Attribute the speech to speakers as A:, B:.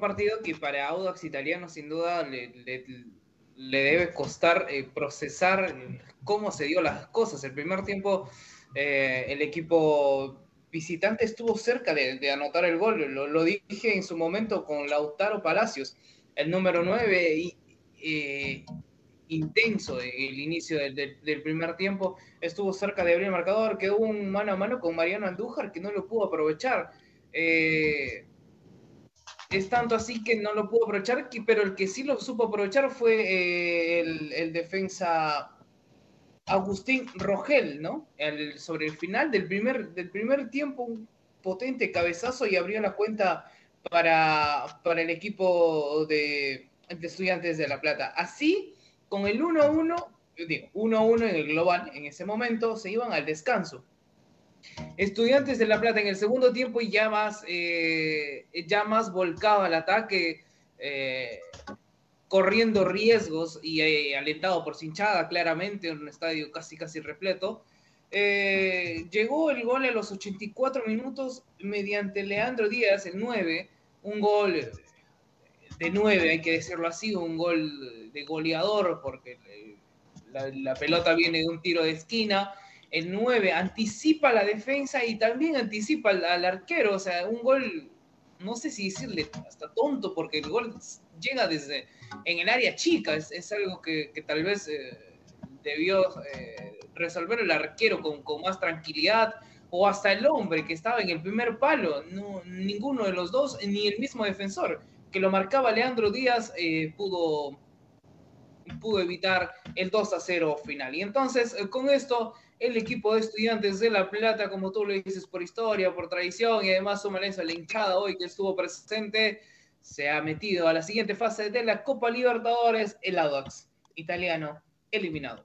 A: partido que para Audax Italiano sin duda le, debe costar eh, procesar cómo se dio las cosas. El primer tiempo eh, el equipo visitante estuvo cerca de, anotar el gol, lo, dije en su momento con Lautaro Palacios, el número 9, y, eh, intenso el inicio del, primer tiempo, estuvo cerca de abrir el marcador, quedó un mano a mano con Mariano Andújar que no lo pudo aprovechar. Eh, es tanto así que no lo pudo aprovechar, pero el que sí lo supo aprovechar fue eh, el, defensa Agustín Rogel, ¿no? sobre el final del primer, del primer tiempo, un potente cabezazo y abrió la cuenta para, para el equipo de, de Estudiantes de La Plata. Así con el 1-1, digo, 1-1 en el global en ese momento, se iban al descanso. Estudiantes de La Plata en el segundo tiempo y ya más, eh, ya más volcado al ataque, eh, corriendo riesgos y eh, alentado por Cinchada, claramente, en un estadio casi casi repleto. llegó el gol a los 84 minutos mediante Leandro Díaz, el 9, un gol de nueve, hay que decirlo así, un gol de goleador, porque la, pelota viene de un tiro de esquina. El 9 anticipa la defensa y también anticipa al, arquero, o sea, un gol, no sé si decirle hasta tonto, porque el gol llega desde en el área chica, es, algo que, tal vez eh, debió eh, resolver el arquero con, con, más tranquilidad, o hasta el hombre que estaba en el primer palo, no, ninguno de los dos, ni el mismo defensor que lo marcaba Leandro Díaz, eh, pudo, pudo evitar el 2 a 0 final. Y entonces, eh, con esto, el equipo de estudiantes de La Plata, como tú lo dices, por historia, por tradición y además su a la hinchada hoy que estuvo presente, se ha metido a la siguiente fase de la Copa Libertadores, el Audax italiano eliminado.